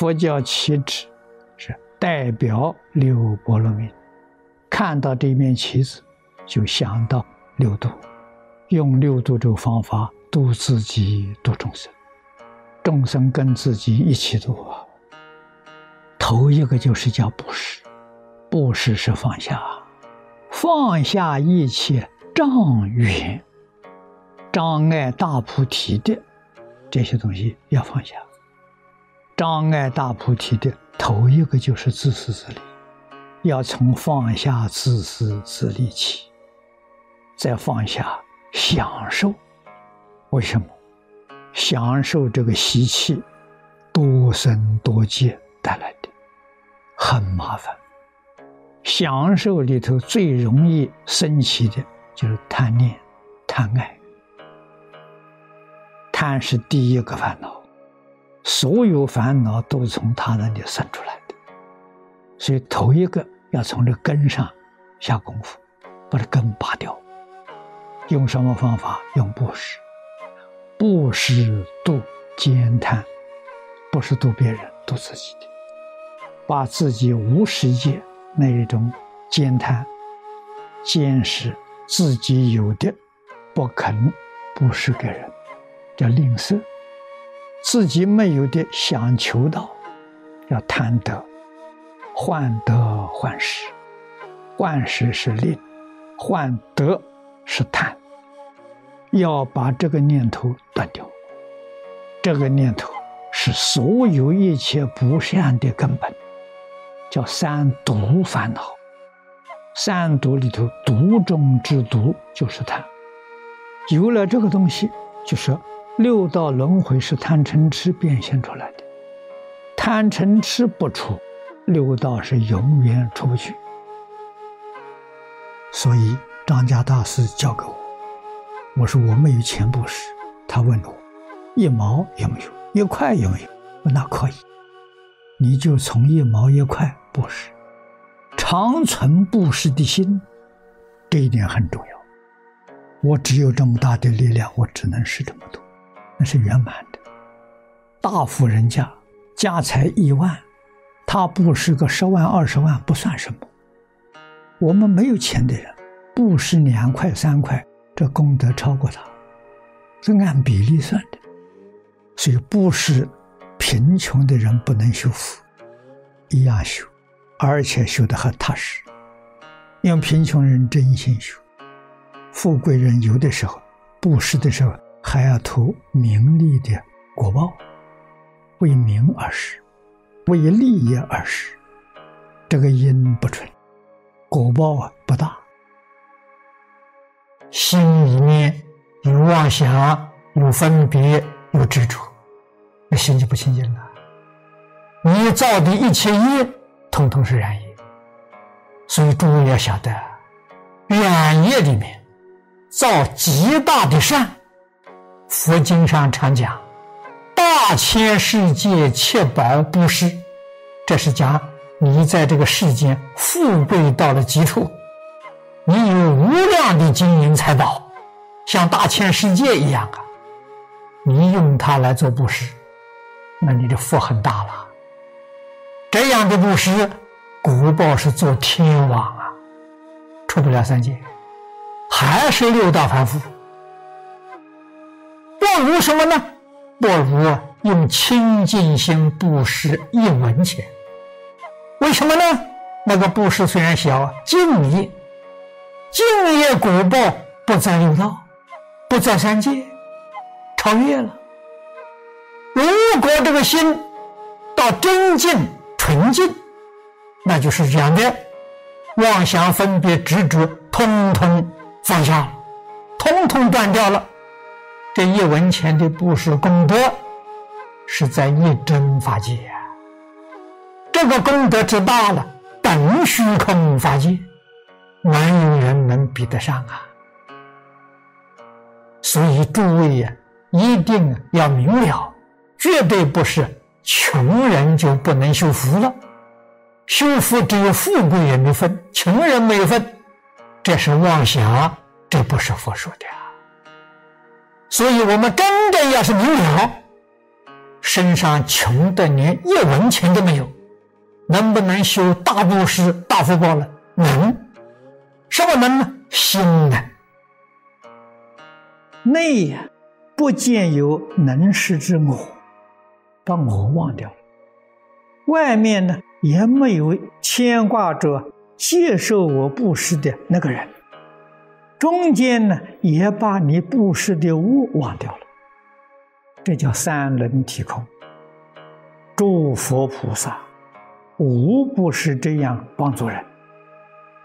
佛教旗帜是代表六波罗蜜，看到这面旗子，就想到六度，用六度这个方法度自己，度众生，众生跟自己一起度啊。头一个就是叫布施，布施是放下，放下一切障缘、障碍大菩提的这些东西要放下。障碍大菩提的头一个就是自私自利，要从放下自私自利起，再放下享受。为什么？享受这个习气，多生多劫带来的，很麻烦。享受里头最容易升起的就是贪念、贪爱。贪是第一个烦恼。所有烦恼都从他那里生出来的，所以头一个要从这根上下功夫，把这根拔掉。用什么方法？用布施，布施度兼贪，不是度别人，度自己的，把自己无世界那一种兼贪、见识自己有的，不肯布施给人，叫吝啬。自己没有的想求到，要贪得，患得患失，患失是利，患得是贪。要把这个念头断掉，这个念头是所有一切不善的根本，叫三毒烦恼。三毒里头毒中之毒就是贪，有了这个东西，就是。六道轮回是贪嗔痴变现出来的，贪嗔痴不出，六道是永远出不去。所以张家大师教给我，我说我没有钱布施，他问我一毛有没有，一块有没有？那可以，你就从一毛一块布施，长存布施的心，这一点很重要。我只有这么大的力量，我只能施这么多。那是圆满的，大富人家家财亿万，他布施个十万二十万不算什么。我们没有钱的人，布施两块三块，这功德超过他，是按比例算的。所以布施贫穷的人不能修福，一样修，而且修得很踏实。因为贫穷人真心修，富贵人有的时候布施的时候。还要图名利的果报，为名而施，为利益而施，这个因不纯，果报啊不大。心里面有妄想，有分别，有执着，那心就不清净了。你造的一切业，统统是染业。所以诸位要晓得，染业里面造极大的善。佛经上常讲，大千世界七宝布施，这是讲你在这个世间富贵到了极处，你有无量的金银财宝，像大千世界一样啊，你用它来做布施，那你的福很大了。这样的布施，古报是做天王啊，出不了三界，还是六道凡夫。不如什么呢？不如用清净心布施一文钱。为什么呢？那个布施虽然小，敬业，敬业果报不在六道，不在三界，超越了。如果这个心到真净纯净，那就是这样的，妄想分别执着，通通放下，通通断掉了。这一文钱的布施功德，是在一真法界啊！这个功德之大了，等虚空法界，没有人能比得上啊？所以诸位呀，一定要明了，绝对不是穷人就不能修福了。修福只有富贵人的份，穷人没份，这是妄想，这不是佛说的。所以，我们真正要是明了，身上穷的连一文钱都没有，能不能修大布施、大福报呢？能。什么能呢？心呢。内呀，不见有能施之我，把我忘掉了。外面呢，也没有牵挂着接受我布施的那个人。中间呢，也把你布施的物忘掉了。这叫三轮体空。诸佛菩萨无不是这样帮助人，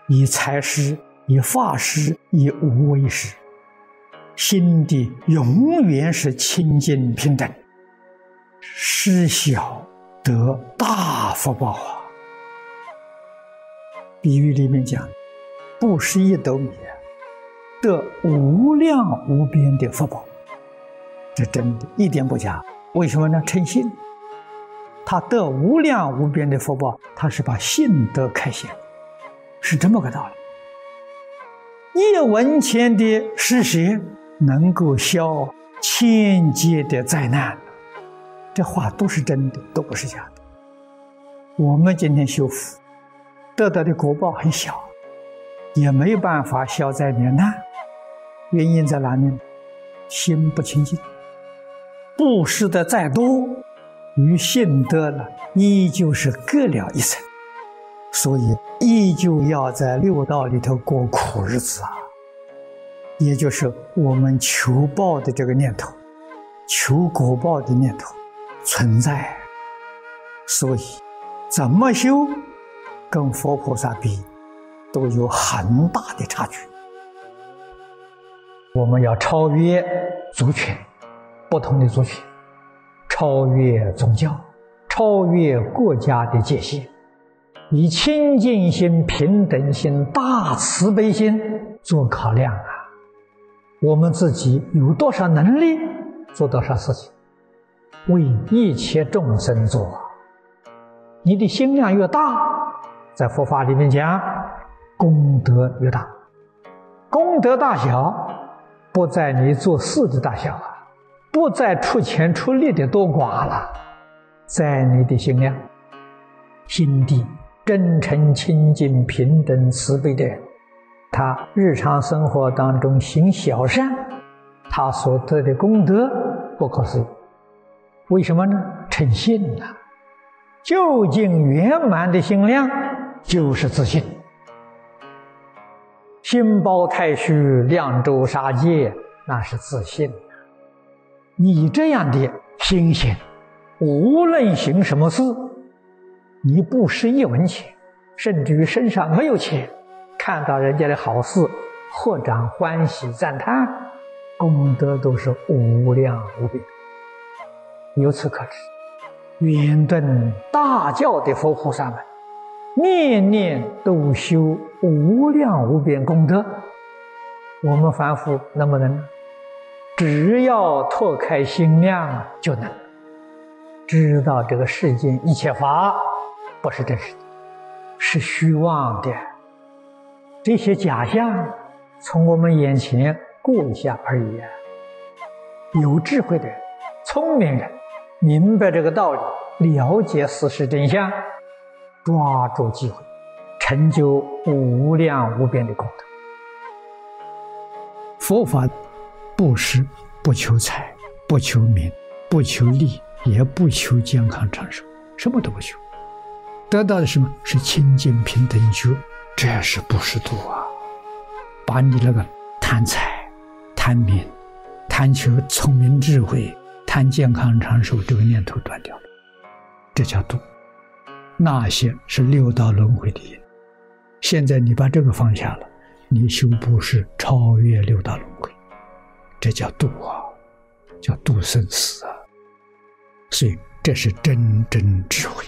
以财施、以法施、以无为施，心地永远是清净平等，施小得大福报啊！比喻里面讲，布施一斗米，得无量无边的福报。这真的，一点不假。为什么呢？诚信，他得无量无边的福报，他是把信德开显，是这么个道理。一文钱的施舍，能够消千劫的灾难，这话都是真的，都不是假的。我们今天修福，得到的果报很小，也没有办法消灾免难，原因在哪里？心不清净。布施的再多，与信德了依旧是隔了一层，所以依旧要在六道里头过苦日子啊。也就是我们求报的这个念头，求果报的念头存在，所以怎么修，跟佛菩萨比，都有很大的差距。我们要超越族群。不同的族群，超越宗教，超越国家的界限，以清净心、平等心、大慈悲心做考量啊！我们自己有多少能力做多少事情，为一切众生做。你的心量越大，在佛法里面讲，功德越大。功德大小，不在你做事的大小啊。不在出钱出力的多寡了，在你的心量、心地真诚、清净、平等、慈悲的人，他日常生活当中行小善，他所得的功德不可思议。为什么呢？诚信呐！究竟圆满的心量就是自信。心包太虚，量周杀戒，那是自信。你这样的心性，无论行什么事，你不施一文钱，甚至于身上没有钱，看到人家的好事，或长欢喜赞叹，功德都是无量无边。由此可知，圆顿大教的佛菩萨们，念念都修无量无边功德，我们凡夫能不能？只要拓开心量，就能知道这个世间一切法不是真实的，是虚妄的。这些假象从我们眼前过一下而已。有智慧的人、聪明人，明白这个道理，了解事实真相，抓住机会，成就无量无边的功德。佛法。布施不求财，不求名，不求利，也不求健康长寿，什么都不求，得到的什么是清净平等觉，这是布施度啊！把你那个贪财、贪名、贪求聪明智慧、贪健康长寿这个念头断掉了，这叫度。那些是六道轮回的因，现在你把这个放下了，你修不是超越六道轮回。这叫度啊，叫度生死啊，所以这是真正智慧。